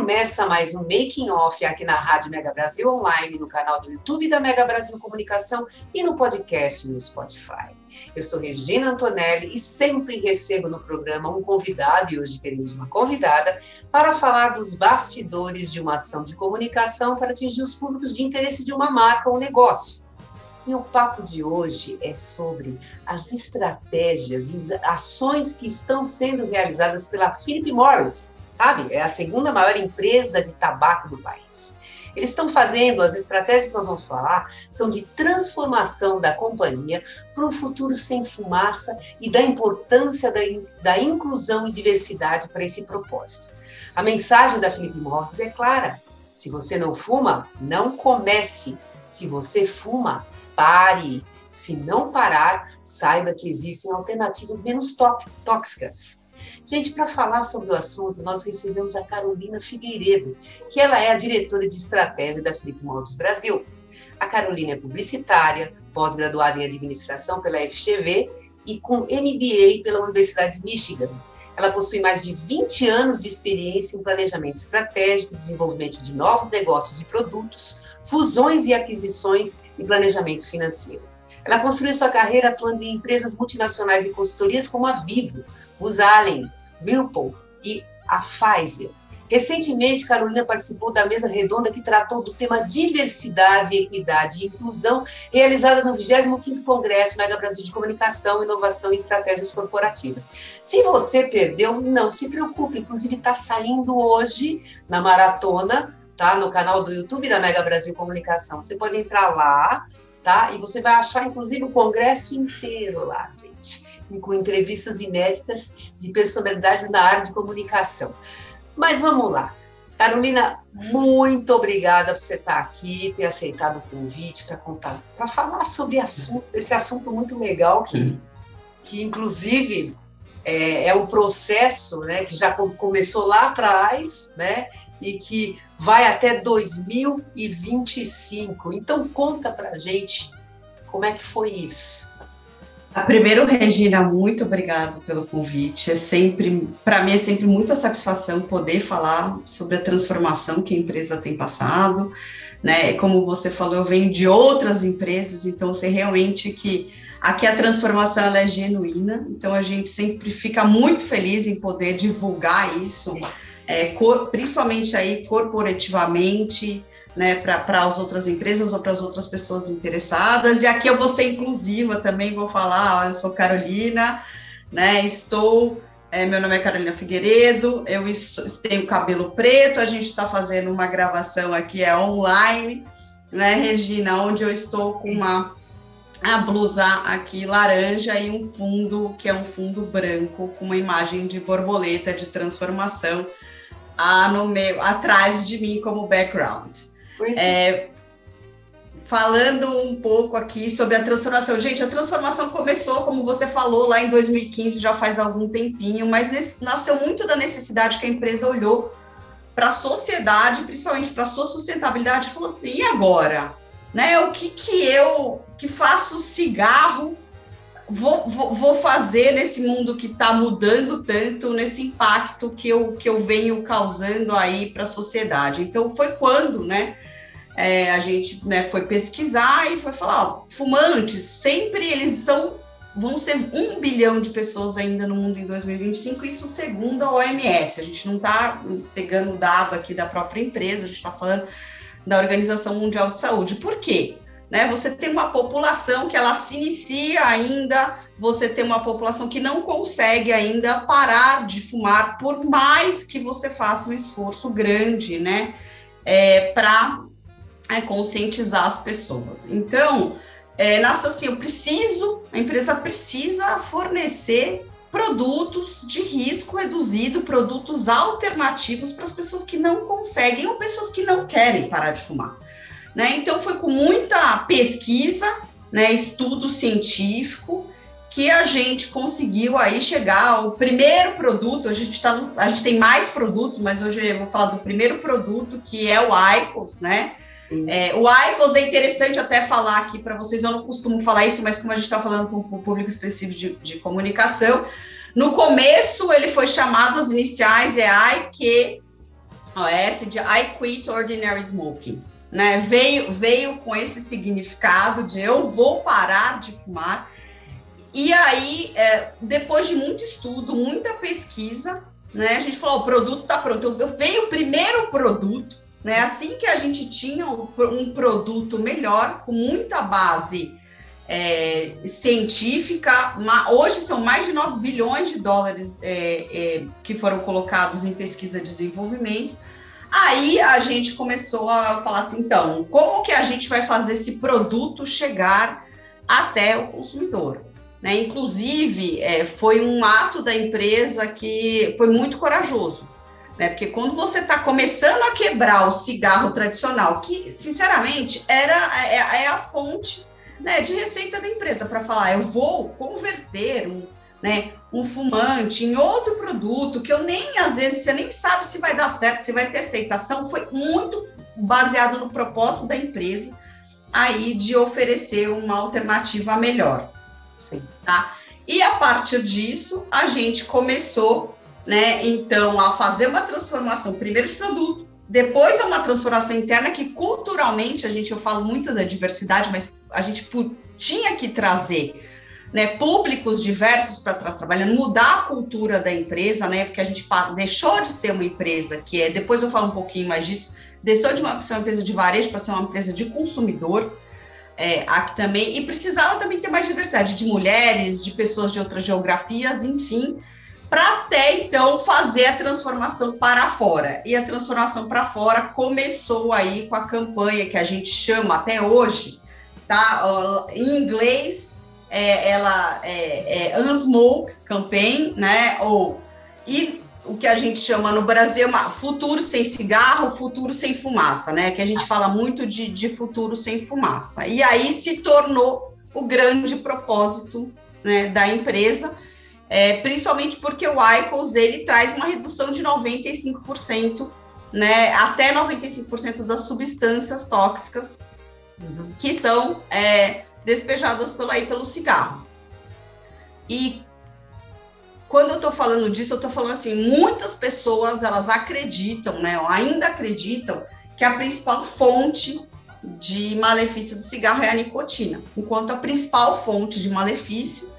Começa mais um Making Off aqui na Rádio Mega Brasil Online, no canal do YouTube da Mega Brasil Comunicação e no podcast no Spotify. Eu sou Regina Antonelli e sempre recebo no programa um convidado, e hoje teremos uma convidada, para falar dos bastidores de uma ação de comunicação para atingir os públicos de interesse de uma marca ou negócio. E o papo de hoje é sobre as estratégias e ações que estão sendo realizadas pela Philip Morris sabe? É a segunda maior empresa de tabaco do país. Eles estão fazendo, as estratégias que nós vamos falar, são de transformação da companhia para um futuro sem fumaça e da importância da, da inclusão e diversidade para esse propósito. A mensagem da Felipe Morris é clara: se você não fuma, não comece. Se você fuma, pare. Se não parar, saiba que existem alternativas menos tóxicas. Gente, para falar sobre o assunto, nós recebemos a Carolina Figueiredo, que ela é a diretora de estratégia da Felipe Morris Brasil. A Carolina é publicitária, pós-graduada em administração pela FGV e com MBA pela Universidade de Michigan. Ela possui mais de 20 anos de experiência em planejamento estratégico, desenvolvimento de novos negócios e produtos, fusões e aquisições e planejamento financeiro. Ela construiu sua carreira atuando em empresas multinacionais e consultorias como a Vivo, os Allen, Whirlpool e a Pfizer. Recentemente, Carolina participou da mesa redonda que tratou do tema diversidade, equidade e inclusão, realizada no 25º Congresso Mega Brasil de Comunicação, Inovação e Estratégias Corporativas. Se você perdeu, não se preocupe, inclusive está saindo hoje na maratona, tá? No canal do YouTube da Mega Brasil Comunicação. Você pode entrar lá, tá? E você vai achar, inclusive, o congresso inteiro lá, gente com entrevistas inéditas de personalidades na área de comunicação. Mas vamos lá. Carolina, muito obrigada por você estar aqui, ter aceitado o convite para contar, para falar sobre assunto, esse assunto muito legal que, que inclusive é, é um processo, né, que já começou lá atrás, né, e que vai até 2025. Então conta para gente como é que foi isso. A primeiro, Regina, muito obrigado pelo convite. É sempre, para mim, é sempre muita satisfação poder falar sobre a transformação que a empresa tem passado. Né? Como você falou, eu venho de outras empresas, então sei realmente que aqui a transformação ela é genuína. Então a gente sempre fica muito feliz em poder divulgar isso, é, principalmente aí corporativamente né, para as outras empresas ou para as outras pessoas interessadas. E aqui eu vou ser inclusiva também, vou falar, ó, eu sou Carolina, né, estou, é, meu nome é Carolina Figueiredo, eu tenho cabelo preto, a gente está fazendo uma gravação aqui, é online, né, Regina, onde eu estou com uma a blusa aqui laranja e um fundo que é um fundo branco com uma imagem de borboleta de transformação ah, no meio, atrás de mim como background. É, falando um pouco aqui sobre a transformação. Gente, a transformação começou, como você falou, lá em 2015, já faz algum tempinho, mas nesse, nasceu muito da necessidade que a empresa olhou para a sociedade, principalmente para a sua sustentabilidade, e falou assim: e agora? Né, o que, que eu que faço cigarro vou, vou, vou fazer nesse mundo que está mudando tanto, nesse impacto que eu, que eu venho causando aí para a sociedade? Então, foi quando, né? É, a gente né, foi pesquisar e foi falar, ó, fumantes, sempre eles são, vão ser um bilhão de pessoas ainda no mundo em 2025, isso segundo a OMS, a gente não está pegando o dado aqui da própria empresa, a gente está falando da Organização Mundial de Saúde. Por quê? Né, você tem uma população que ela se inicia ainda, você tem uma população que não consegue ainda parar de fumar, por mais que você faça um esforço grande, né, é, para é conscientizar as pessoas. Então, é, nasce assim, eu preciso, a empresa precisa fornecer produtos de risco reduzido, produtos alternativos para as pessoas que não conseguem ou pessoas que não querem parar de fumar. Né? Então, foi com muita pesquisa, né, estudo científico, que a gente conseguiu aí chegar ao primeiro produto. A gente, tá no, a gente tem mais produtos, mas hoje eu vou falar do primeiro produto, que é o ICOS, né? É, o ICOS é interessante até falar aqui para vocês, eu não costumo falar isso, mas como a gente está falando com o público específico de, de, comunicação, no começo ele foi chamado, as iniciais é IQ, OS de I Quit Ordinary Smoking. Né? Veio, veio com esse significado de eu vou parar de fumar. E aí, é, depois de muito estudo, muita pesquisa, né, a gente falou: o produto está pronto. Eu, veio o primeiro produto, né? Assim que a gente tinha um, produto melhor, com muita base é, científica, hoje são mais de 9 bilhões de dólares é, é, que foram colocados em pesquisa e desenvolvimento. Aí a gente começou a falar assim, então, como que a gente vai fazer esse produto chegar até o consumidor? Né? Inclusive, é, foi um ato da empresa que foi muito corajoso né? Porque quando você está começando a quebrar o cigarro tradicional, que sinceramente era é, é a fonte né, de receita da empresa para falar, eu vou converter um, né, um fumante em outro produto que eu nem às vezes você nem sabe se vai dar certo, se vai ter aceitação, foi muito baseado no propósito da empresa aí de oferecer uma alternativa melhor. Sim. Tá? E a partir disso, a gente começou né? Então, a fazer uma transformação, primeiro de produto, depois é uma transformação interna que culturalmente, a gente, eu falo muito da diversidade, mas a gente tinha que trazer né, públicos diversos para estar trabalhando, mudar a cultura da empresa, né? Porque a gente deixou de ser uma empresa que é, depois eu falo um pouquinho mais disso, deixou de uma, ser uma empresa de varejo para ser uma empresa de consumidor. É, aqui também, e precisava também ter mais diversidade de mulheres, de pessoas de outras geografias, enfim, para até então fazer a transformação para fora. E a transformação para fora começou aí com a campanha que a gente chama até hoje, tá? Em inglês, é, ela é, é Unsmoke Campaign, né? Ou e o que a gente chama no Brasil é futuro sem cigarro, futuro sem fumaça, né? Que a gente fala muito de, de futuro sem fumaça. E aí se tornou o grande propósito né, da empresa é, principalmente porque o ICOS ele traz uma redução de 95%, né, até 95% das substâncias tóxicas uhum. que são é, despejadas pelo, aí, pelo cigarro. E quando eu estou falando disso, eu estou falando assim, muitas pessoas elas acreditam, né, ainda acreditam que a principal fonte de malefício do cigarro é a nicotina, enquanto a principal fonte de malefício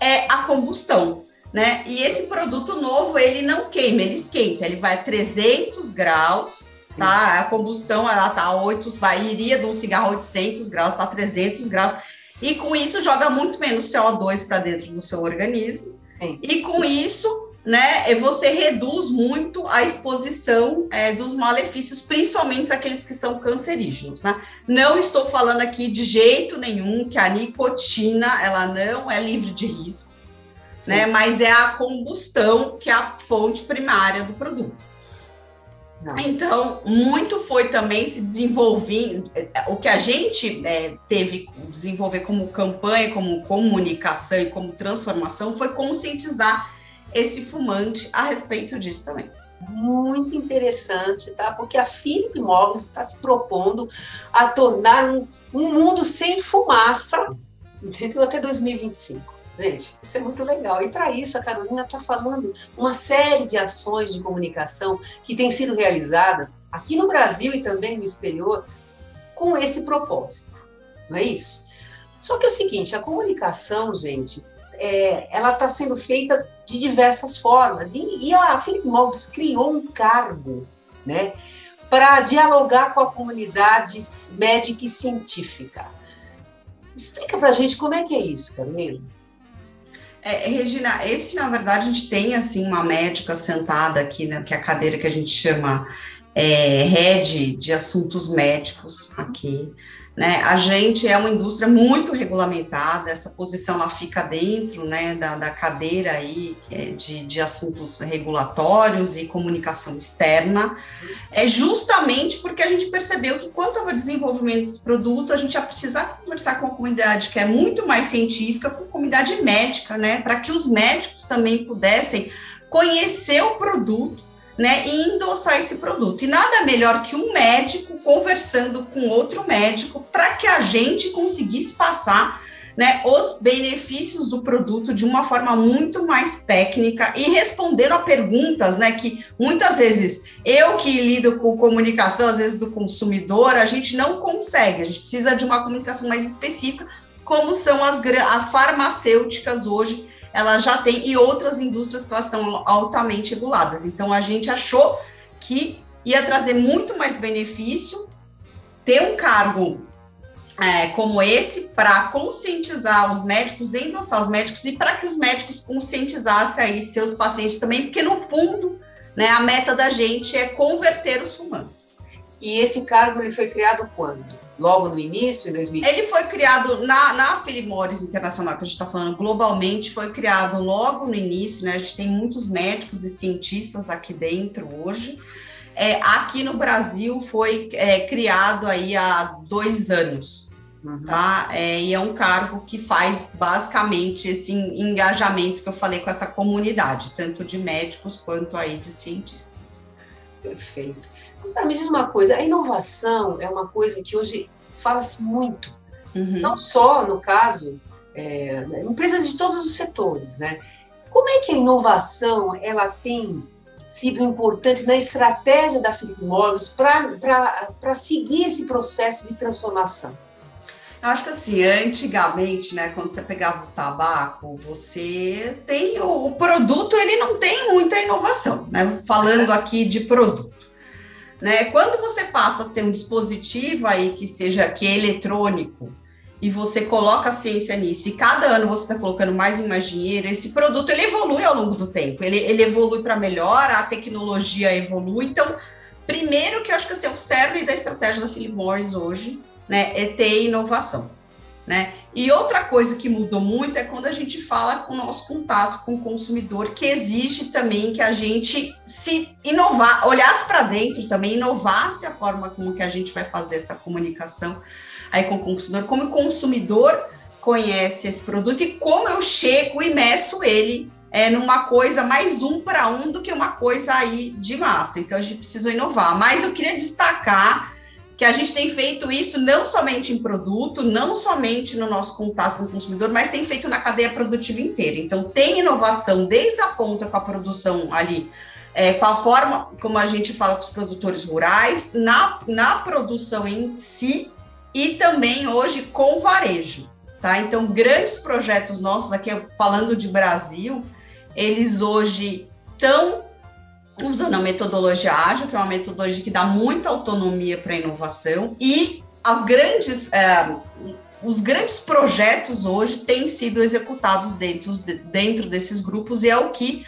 é a combustão, né? E esse produto novo, ele não queima, ele esquenta, ele vai a 300 graus, tá? A combustão, ela tá a 8, vai, iria de um cigarro a 800 graus, tá a 300 graus, e com isso joga muito menos CO2 para dentro do seu organismo, Sim. e com isso, né, você reduz muito a exposição é, dos malefícios, principalmente aqueles que são cancerígenos, né? Não estou falando aqui de jeito nenhum que a nicotina, ela não é livre de risco, né? Mas é a combustão que é a fonte primária do produto. Não. Então, muito foi também se desenvolver, o que a gente é, teve que desenvolver como campanha, como comunicação e como transformação, foi conscientizar esse fumante a respeito disso também. Muito interessante, tá? Porque a Philip Morris está se propondo a tornar um, um mundo sem fumaça entendeu? até 2025. Gente, isso é muito legal. E para isso, a Carolina está falando uma série de ações de comunicação que têm sido realizadas aqui no Brasil e também no exterior com esse propósito. Não é isso? Só que é o seguinte, a comunicação, gente, é, ela está sendo feita de diversas formas. E, e a Philip Morris criou um cargo, né, para dialogar com a comunidade médica e científica. Explica para a gente como é que é isso, Carolina. É, Regina, esse na verdade a gente tem assim uma médica sentada aqui, né, que é a cadeira que a gente chama é, head de assuntos médicos aqui. Né? A gente é uma indústria muito regulamentada, essa posição ela fica dentro né, da, da cadeira aí é, de, de assuntos regulatórios e comunicação externa, é justamente porque a gente percebeu que quanto ao desenvolvimento desse produto, a gente ia precisar conversar com a comunidade que é muito mais científica, com a comunidade médica, né, para que os médicos também pudessem conhecer o produto né, e endossar esse produto. E nada melhor que um médico conversando com outro médico para que a gente conseguisse passar né, os benefícios do produto de uma forma muito mais técnica e respondendo a perguntas, né, que muitas vezes eu que lido com comunicação, às vezes do consumidor, a gente não consegue, a gente precisa de uma comunicação mais específica, como são as, as farmacêuticas hoje, ela já tem, e outras indústrias que elas são altamente reguladas. Então, a gente achou que ia trazer muito mais benefício ter um cargo é, como esse para conscientizar os médicos, endossar os médicos e para que os médicos conscientizassem aí seus pacientes também, porque no fundo, né, a meta da gente é converter os fumantes. E esse cargo ele foi criado quando? Logo no início, em 2000? Ele foi criado na, na Philip Morris Internacional, que a gente está falando globalmente, foi criado logo no início, né? A gente tem muitos médicos e cientistas aqui dentro hoje. É, aqui no Brasil foi é, criado aí há dois anos, uhum. tá? É, e é um cargo que faz basicamente esse engajamento que eu falei com essa comunidade, tanto de médicos quanto aí de cientistas. Perfeito. Agora, me diz uma coisa, a inovação é uma coisa que hoje fala-se muito, uhum. não só no caso, é, empresas de todos os setores, né? Como é que a inovação ela tem sido importante na estratégia da Philip Morris para seguir esse processo de transformação? Eu acho que assim, antigamente, né, quando você pegava o tabaco, você tem o, o produto, ele não tem muita inovação, né? Falando aqui de produto. Né? Quando você passa a ter um dispositivo aí que seja que é eletrônico e você coloca a ciência nisso e cada ano você está colocando mais e mais dinheiro, esse produto ele evolui ao longo do tempo, ele, ele evolui para melhor, a tecnologia evolui. Então, primeiro que eu acho que assim, é o cerne da estratégia da Philip Morris hoje né, é ter inovação. Né? E outra coisa que mudou muito é quando a gente fala com o nosso contato com o consumidor, que exige também que a gente se inovar, olhasse para dentro também, inovasse a forma como que a gente vai fazer essa comunicação aí com o consumidor, como o consumidor conhece esse produto e como eu chego e meço ele é, numa coisa mais um para um do que uma coisa aí de massa. Então a gente precisa inovar. Mas eu queria destacar que a gente tem feito isso não somente em produto, não somente no nosso contato com o consumidor, mas tem feito na cadeia produtiva inteira. Então, tem inovação desde a ponta com a produção ali, é, com a forma como a gente fala com os produtores rurais, na, na produção em si e também hoje com varejo. Tá? Então, grandes projetos nossos, aqui falando de Brasil, eles hoje estão usando a metodologia ágil, que é uma metodologia que dá muita autonomia para a inovação, e as grandes, é, os grandes projetos hoje têm sido executados dentro, dentro desses grupos, e é o que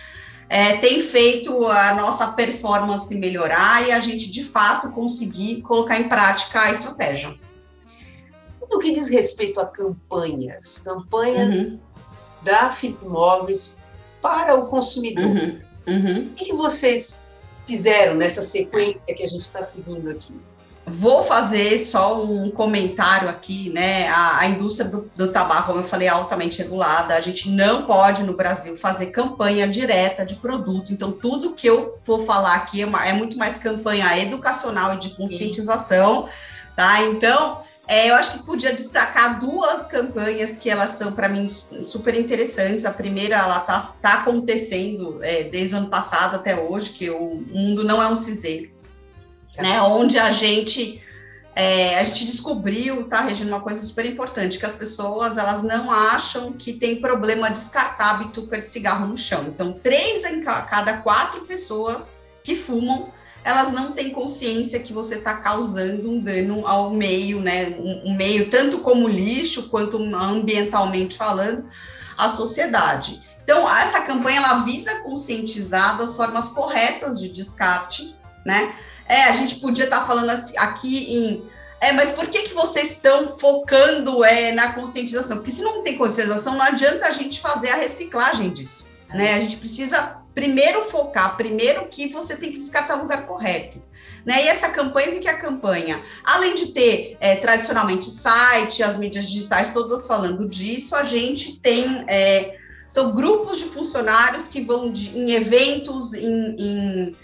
é, tem feito a nossa performance melhorar e a gente, de fato, conseguir colocar em prática a estratégia. No que diz respeito a campanhas, campanhas uhum. da Morris para o consumidor. Uhum Uhum. O que vocês fizeram nessa sequência que a gente está seguindo aqui? Vou fazer só um comentário aqui, né? A, a indústria do, do, tabaco, como eu falei, é altamente regulada. A gente não pode no Brasil fazer campanha direta de produto. Então, tudo que eu for falar aqui é, uma, é muito mais campanha educacional e de conscientização, tá? Então, é, eu acho que podia destacar duas campanhas que elas são, para mim, super interessantes. A primeira, ela está tá acontecendo é, desde o ano passado até hoje, que o mundo não é um cinzeiro, né? Onde a gente é, a gente descobriu, tá, Regina, uma coisa super importante, que as pessoas, elas não acham que tem problema descartar a bituca de cigarro no chão. Então, três em cada quatro pessoas que fumam elas não têm consciência que você está causando um dano ao meio, né? Um, um, meio tanto como lixo quanto ambientalmente falando, a sociedade. Então, essa campanha ela visa conscientizar das formas corretas de descarte, né? é, a gente podia estar tá falando assim, aqui em é, mas por que, que vocês estão focando é, na conscientização? Porque se não tem conscientização, não adianta a gente fazer a reciclagem disso. Né? A gente precisa primeiro focar, primeiro que você tem que descartar o lugar correto. Né? E essa campanha, o que é a campanha? Além de ter é, tradicionalmente site, as mídias digitais todas falando disso, a gente tem é, são grupos de funcionários que vão de, em eventos, em, em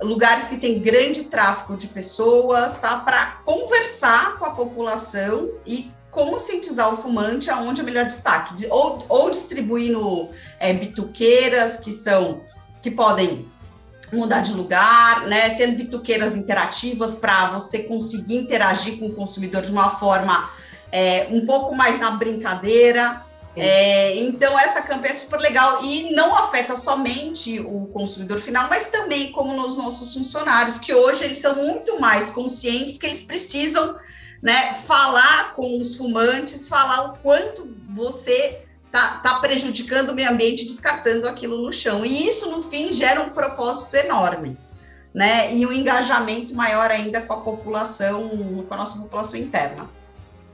lugares que tem grande tráfego de pessoas, tá? Para conversar com a população e conscientizar o fumante aonde é o melhor destaque, ou, ou distribuindo é, bituqueiras que são que podem mudar de lugar, né? Tendo bituqueiras interativas para você conseguir interagir com o consumidor de uma forma é, um pouco mais na brincadeira. É, então, essa campanha é super legal e não afeta somente o consumidor final, mas também como nos nossos funcionários, que hoje eles são muito mais conscientes que eles precisam né, falar com os fumantes, falar o quanto você tá, tá prejudicando o meio ambiente, descartando aquilo no chão. E isso, no fim, gera um propósito enorme. Né, e um engajamento maior ainda com a população, com a nossa população interna.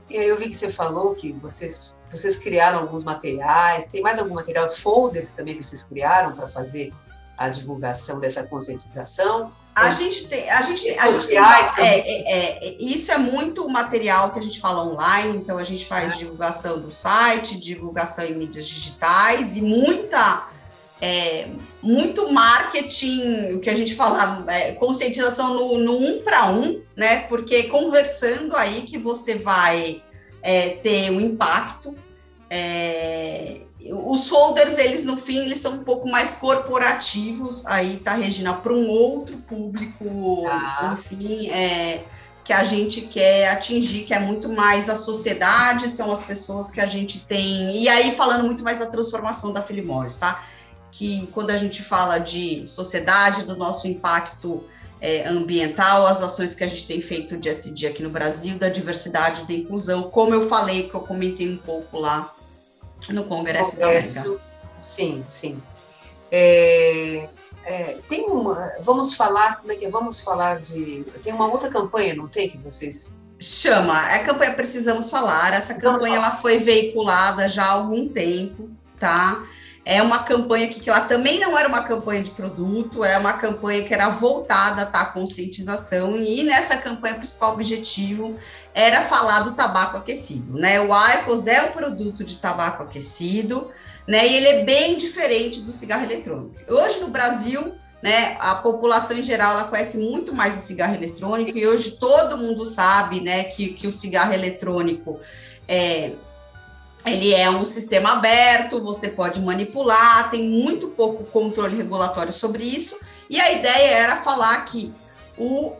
E aí eu vi que você falou que vocês vocês criaram alguns materiais, tem mais algum material, folders também que vocês criaram para fazer a divulgação dessa conscientização? A gente tem, a gente, a gente tem, é, é, é, isso é muito material que a gente fala online, então a gente faz é. divulgação do site, divulgação em mídias digitais e muita é, muito marketing, o que a gente fala, é, conscientização no, no um para um, né? Porque conversando aí que você vai é, ter um impacto. É, os folders, eles no fim, eles são um pouco mais corporativos, aí tá, Regina, para um outro público, ah. enfim, é, que a gente quer atingir, que é muito mais a sociedade, são as pessoas que a gente tem, e aí falando muito mais da transformação da Filimores, tá? Que quando a gente fala de sociedade, do nosso impacto é, ambiental, as ações que a gente tem feito dia a dia aqui no Brasil, da diversidade, da inclusão, como eu falei, que eu comentei um pouco lá no Congresso, Congresso da Mega. Sim, sim. É, é, tem uma, vamos falar, como é que é? Vamos falar de, tem uma outra campanha, não tem, que vocês... Chama, é a campanha Precisamos Falar, essa campanha ela foi veiculada já há algum tempo, tá? É uma campanha que, que ela também não era uma campanha de produto, é uma campanha que era voltada tá, à conscientização, e nessa campanha o principal objetivo era falar do tabaco aquecido, né? O IQOS é um produto de tabaco aquecido, né? E ele é bem diferente do cigarro eletrônico. Hoje no Brasil, né, a população em geral ela conhece muito mais o cigarro eletrônico, e hoje todo mundo sabe, né, que, que o cigarro eletrônico é, ele é um sistema aberto, você pode manipular, tem muito pouco controle regulatório sobre isso. E a ideia era falar que o,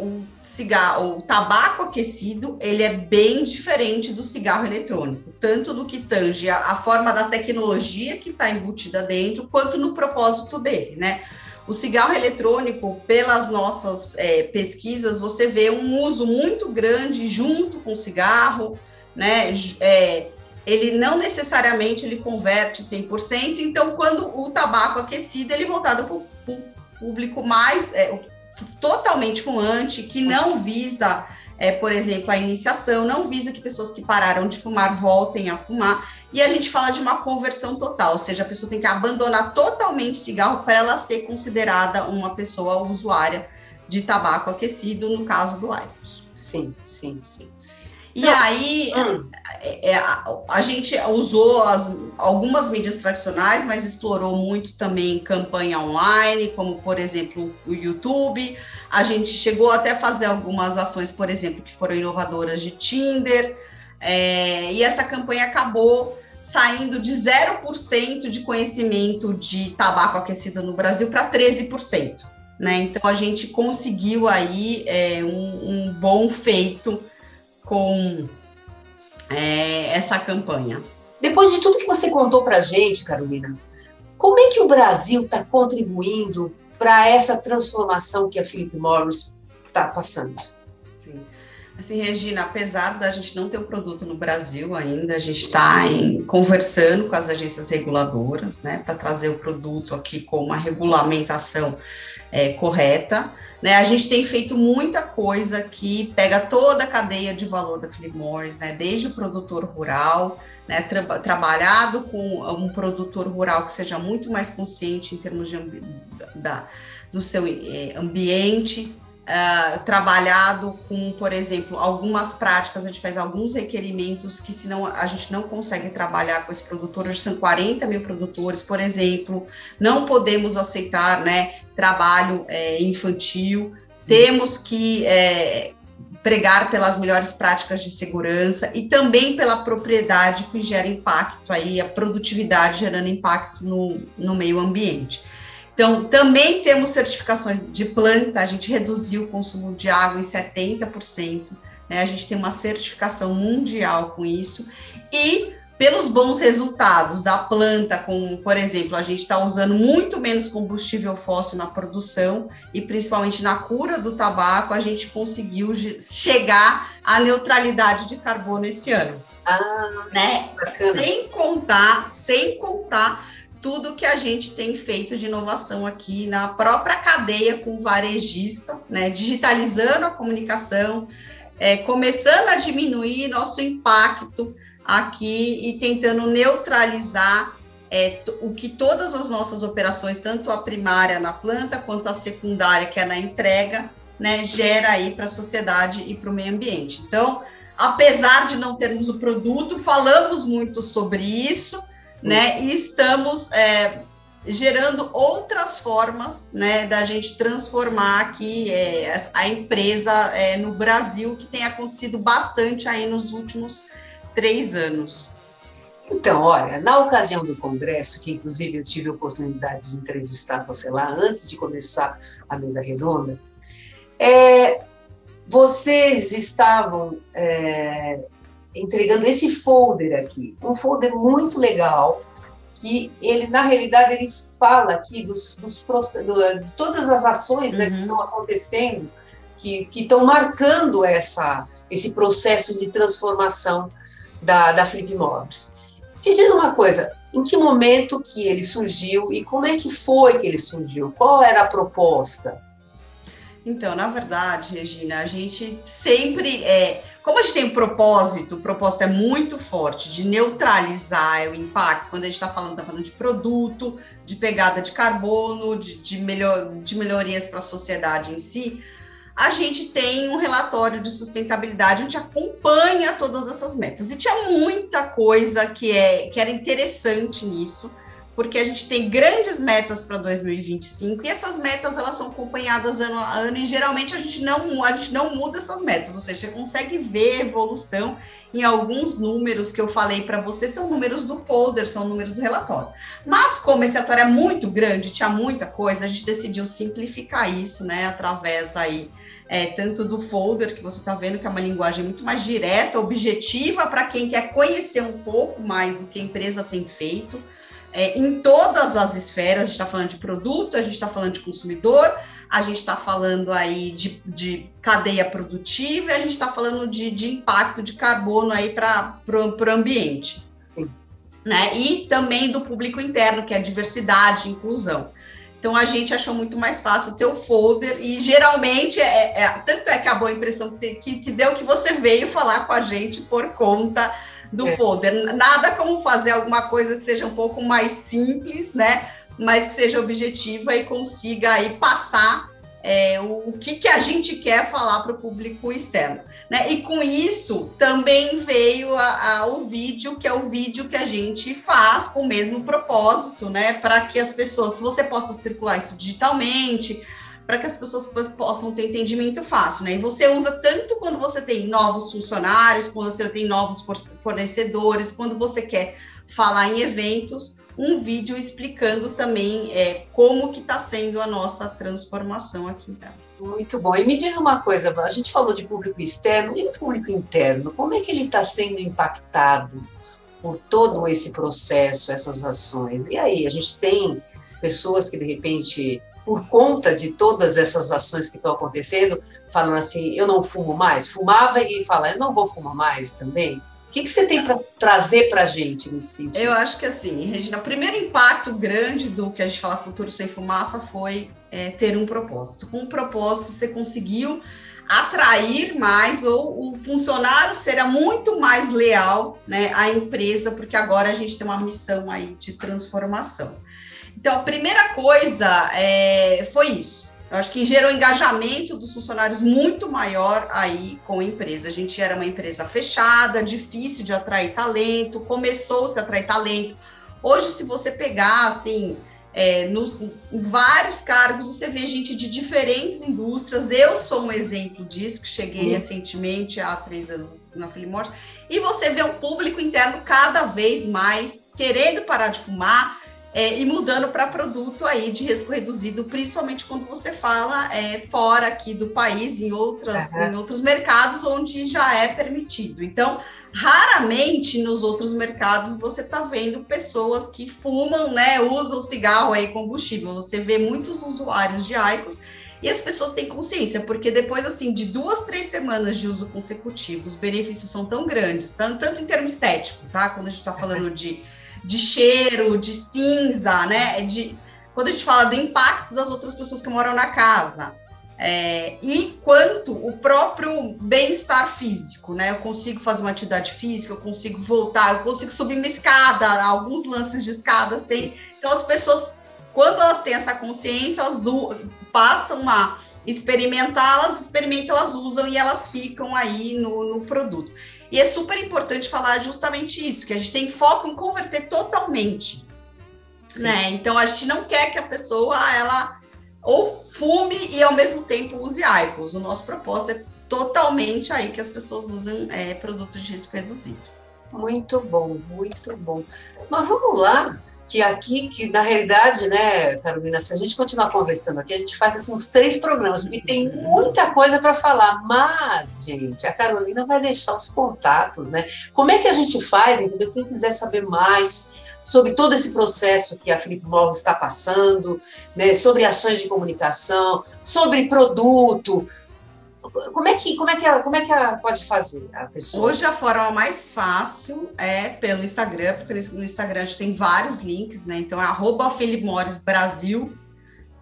o cigarro, o tabaco aquecido, ele é bem diferente do cigarro eletrônico, tanto do que tange a, a forma da tecnologia que está embutida dentro, quanto no propósito dele, né? O cigarro eletrônico, pelas nossas é, pesquisas, você vê um uso muito grande junto com o cigarro, né? É, ele não necessariamente ele converte 100%, então quando o tabaco aquecido ele é voltado para o público mais é, totalmente fumante, que não visa, é, por exemplo, a iniciação, não visa que pessoas que pararam de fumar voltem a fumar, e a gente fala de uma conversão total, ou seja, a pessoa tem que abandonar totalmente o cigarro para ela ser considerada uma pessoa usuária de tabaco aquecido, no caso do IQOS. Sim, sim, sim. E Não. aí hum. é, a, a, gente usou as, algumas mídias tradicionais, mas explorou muito também campanha online, como por exemplo o YouTube. A gente chegou até a fazer algumas ações, por exemplo, que foram inovadoras de Tinder. É, e essa campanha acabou saindo de 0% de conhecimento de tabaco aquecido no Brasil para 13%. Né? Então a gente conseguiu aí é, um, um bom feito com é, essa campanha. Depois de tudo que você contou para a gente, Carolina, como é que o Brasil está contribuindo para essa transformação que a Philip Morris está passando? Sim. Assim, Regina, apesar da gente não ter o produto no Brasil ainda, a gente está conversando com as agências reguladoras, né, para trazer o produto aqui com uma regulamentação é, correta. Né? A gente tem feito muita coisa que pega toda a cadeia de valor da Philip Morris, né? desde o produtor rural, né? Tra trabalhado com um produtor rural que seja muito mais consciente em termos de da, do seu eh, ambiente, Uh, trabalhado com, por exemplo, algumas práticas, a gente faz alguns requerimentos que senão a gente não consegue trabalhar com esse produtor, hoje são 40 mil produtores, por exemplo, não podemos aceitar né, trabalho é, infantil, temos que é, pregar pelas melhores práticas de segurança e também pela propriedade que gera impacto aí, a produtividade gerando impacto no, no meio ambiente. Então, também temos certificações de planta, a gente reduziu o consumo de água em 70%, né? A gente tem uma certificação mundial com isso, e pelos bons resultados da planta, com, por exemplo, a gente está usando muito menos combustível fóssil na produção e principalmente na cura do tabaco, a gente conseguiu chegar à neutralidade de carbono esse ano. Ah, né? Sem contar, sem contar tudo que a gente tem feito de inovação aqui na própria cadeia com o varejista, né, digitalizando a comunicação, é, começando a diminuir nosso impacto aqui e tentando neutralizar é, o que todas as nossas operações, tanto a primária na planta quanto a secundária, que é na entrega, né, gera aí para a sociedade e para o meio ambiente. Então, apesar de não termos o produto, falamos muito sobre isso, né? E estamos é, gerando outras formas, né, da gente transformar aqui é, a empresa é, no Brasil, que tem acontecido bastante aí nos últimos três anos. Então, olha, na ocasião do congresso, que inclusive eu tive a oportunidade de entrevistar você lá antes de começar a mesa redonda, é, vocês estavam é, entregando esse folder aqui, um folder muito legal, que ele, na realidade, ele fala aqui dos, dos de todas as ações né, que uhum. estão acontecendo, que, que estão marcando essa, esse processo de transformação da, da Flip Morris. Me diz uma coisa, em que momento que ele surgiu e como é que foi que ele surgiu? Qual era a proposta? Então, na verdade, Regina, a gente sempre é, como a gente tem um propósito, o propósito é muito forte de neutralizar o impacto, quando a gente está falando, tá falando de produto, de pegada de carbono, de, de, melhor, de melhorias para a sociedade em si, a gente tem um relatório de sustentabilidade onde acompanha todas essas metas. E tinha muita coisa que, é, que era interessante nisso porque a gente tem grandes metas para 2025 e essas metas elas são acompanhadas ano a ano e geralmente a gente não a gente não muda essas metas, ou seja, você consegue ver evolução em alguns números que eu falei para você são números do folder, são números do relatório. Mas como esse relatório é muito grande, tinha muita coisa, a gente decidiu simplificar isso, né, através aí é, tanto do folder, que você está vendo que é uma linguagem muito mais direta, objetiva para quem quer conhecer um pouco mais do que a empresa tem feito é, em todas as esferas, a gente está falando de produto, a gente está falando de consumidor, a gente está falando aí de, de, cadeia produtiva e a gente está falando de, de, impacto de carbono aí para o ambiente. Sim. Né? E também do público interno, que é diversidade e inclusão. Então a gente achou muito mais fácil ter o folder e geralmente é, é tanto é que a boa impressão que, que deu que você veio falar com a gente por conta do é. folder. Nada como fazer alguma coisa que seja um pouco mais simples, né? Mas que seja objetiva e consiga aí passar é, o, o, que, que a gente quer falar para o público externo. Né? E com isso também veio a, a, o vídeo, que é o vídeo que a gente faz com o mesmo propósito, né? Para que as pessoas, se você possa circular isso digitalmente, para que as pessoas possam ter entendimento fácil, né? E você usa tanto quando você tem novos funcionários, quando você tem novos fornecedores, quando você quer falar em eventos, um vídeo explicando também é, como que está sendo a nossa transformação aqui. Tá? Muito bom. E me diz uma coisa, a gente falou de público externo e público interno, como é que ele está sendo impactado por todo esse processo, essas ações? E aí, a gente tem pessoas que de repente por conta de todas essas ações que estão acontecendo, falando assim, eu não fumo mais, fumava e fala, eu não vou fumar mais também. O que, que você tem para trazer para a gente nesse sentido? Eu acho que assim, Regina, o primeiro impacto grande do que a gente fala futuro sem fumaça foi é, ter um propósito. Com um propósito, você conseguiu atrair mais ou o funcionário será muito mais leal né, à empresa, porque agora a gente tem uma missão aí de transformação. Então, a primeira coisa é, foi isso eu acho que gerou engajamento dos funcionários muito maior aí com a empresa. A gente era uma empresa fechada, difícil de atrair talento, começou-se a atrair talento. Hoje, se você pegar, assim, é, nos em vários cargos, você vê gente de diferentes indústrias. Eu sou um exemplo disso, que cheguei uhum. recentemente, há três anos, na Filimorte, e você vê o público interno cada vez mais querendo parar de fumar, é, e mudando para produto aí de risco reduzido, principalmente quando você fala é, fora aqui do país, em, outras, uhum. em outros mercados onde já é permitido. Então, raramente nos outros mercados você está vendo pessoas que fumam, né, usam cigarro aí combustível. Você vê muitos usuários de IQOS e as pessoas têm consciência, porque depois, assim, de duas, três semanas de uso consecutivo, os benefícios são tão grandes, tanto, tanto em termos estético, tá? Quando a gente está falando de de cheiro, de cinza, né? De, quando a gente fala do impacto das outras pessoas que moram na casa. É, e quanto o próprio bem-estar físico, né? Eu consigo fazer uma atividade física, eu consigo voltar, eu consigo subir uma escada, alguns lances de escada, assim. Então, as pessoas, quando elas têm essa consciência, elas passam a experimentar, elas experimentam, elas usam e elas ficam aí no, no produto. E é super importante falar justamente isso, que a gente tem foco em converter totalmente. Né? Então a gente não quer que a pessoa ela ou fume e ao mesmo tempo use IQOS. O nosso propósito é totalmente aí que as pessoas usem é, produtos de risco reduzido. Muito bom, muito bom. Mas vamos lá que aqui, que na realidade, né, Carolina, se a gente continuar conversando aqui, a gente faz assim uns três programas, porque tem muita coisa para falar, mas, gente, a Carolina vai deixar os contatos, né? Como é que a gente faz, entendeu? Quem quiser saber mais sobre todo esse processo que a Felipe Morro está passando, né, sobre ações de comunicação, sobre produto, como é que como é que ela, como é que ela pode fazer a pessoa? Hoje a forma mais fácil é pelo Instagram, porque no Instagram a gente tem vários links, né? Então é arroba Brasil,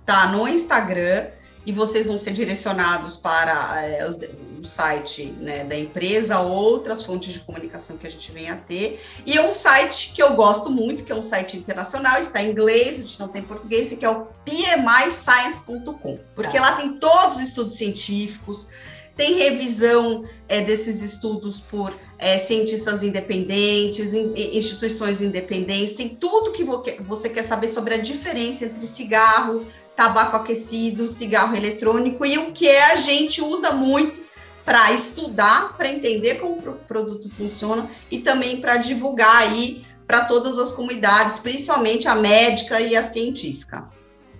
tá no Instagram e vocês vão ser direcionados para é, os, o site né, da empresa, outras fontes de comunicação que a gente vem a ter. E um site que eu gosto muito, que é um site internacional, está em inglês, a gente não tem português, que é o pmiscience.com, porque tá. lá tem todos os estudos científicos, tem revisão é, desses estudos por é, cientistas independentes, in, instituições independentes, tem tudo que você quer saber sobre a diferença entre cigarro, tabaco aquecido, cigarro eletrônico e o que é a gente usa muito para estudar, para entender como o produto funciona e também para divulgar aí para todas as comunidades, principalmente a médica e a científica.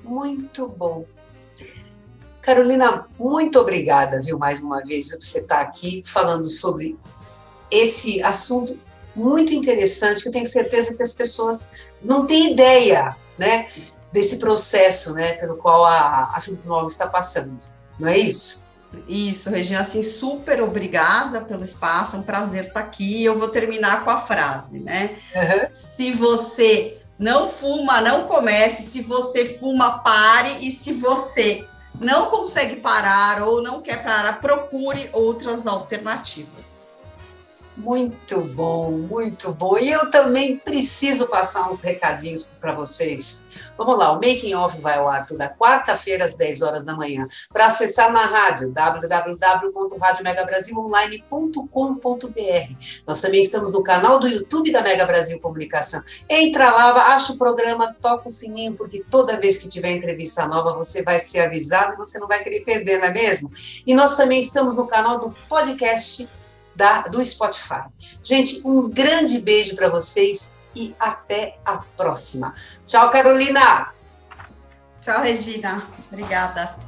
Muito bom. Carolina, muito obrigada, viu, mais uma vez, por você estar aqui falando sobre esse assunto muito interessante, que eu tenho certeza que as pessoas não têm ideia, né, desse processo, né, pelo qual a, a Nova está passando, não é isso? Isso, Regina, assim, super obrigada pelo espaço, é um prazer estar aqui. Eu vou terminar com a frase, né? Uhum. Se você não fuma, não comece. Se você fuma, pare. E se você não consegue parar ou não quer parar, procure outras alternativas. Muito bom, muito bom. E eu também preciso passar uns recadinhos para vocês. Vamos lá, o Making Off vai ao ar toda quarta-feira às 10 horas da manhã. Para acessar na rádio, www.radiomegabrasilonline.com.br. Nós também estamos no canal do YouTube da Mega Brasil Comunicação. Entra lá, acha o programa, toca o sininho, porque toda vez que tiver entrevista nova, você vai ser avisado e você não vai querer perder, não é mesmo? E nós também estamos no canal do podcast da, do Spotify. Gente, um grande beijo para vocês e até a próxima. Tchau, Carolina! Tchau, Regina. Obrigada.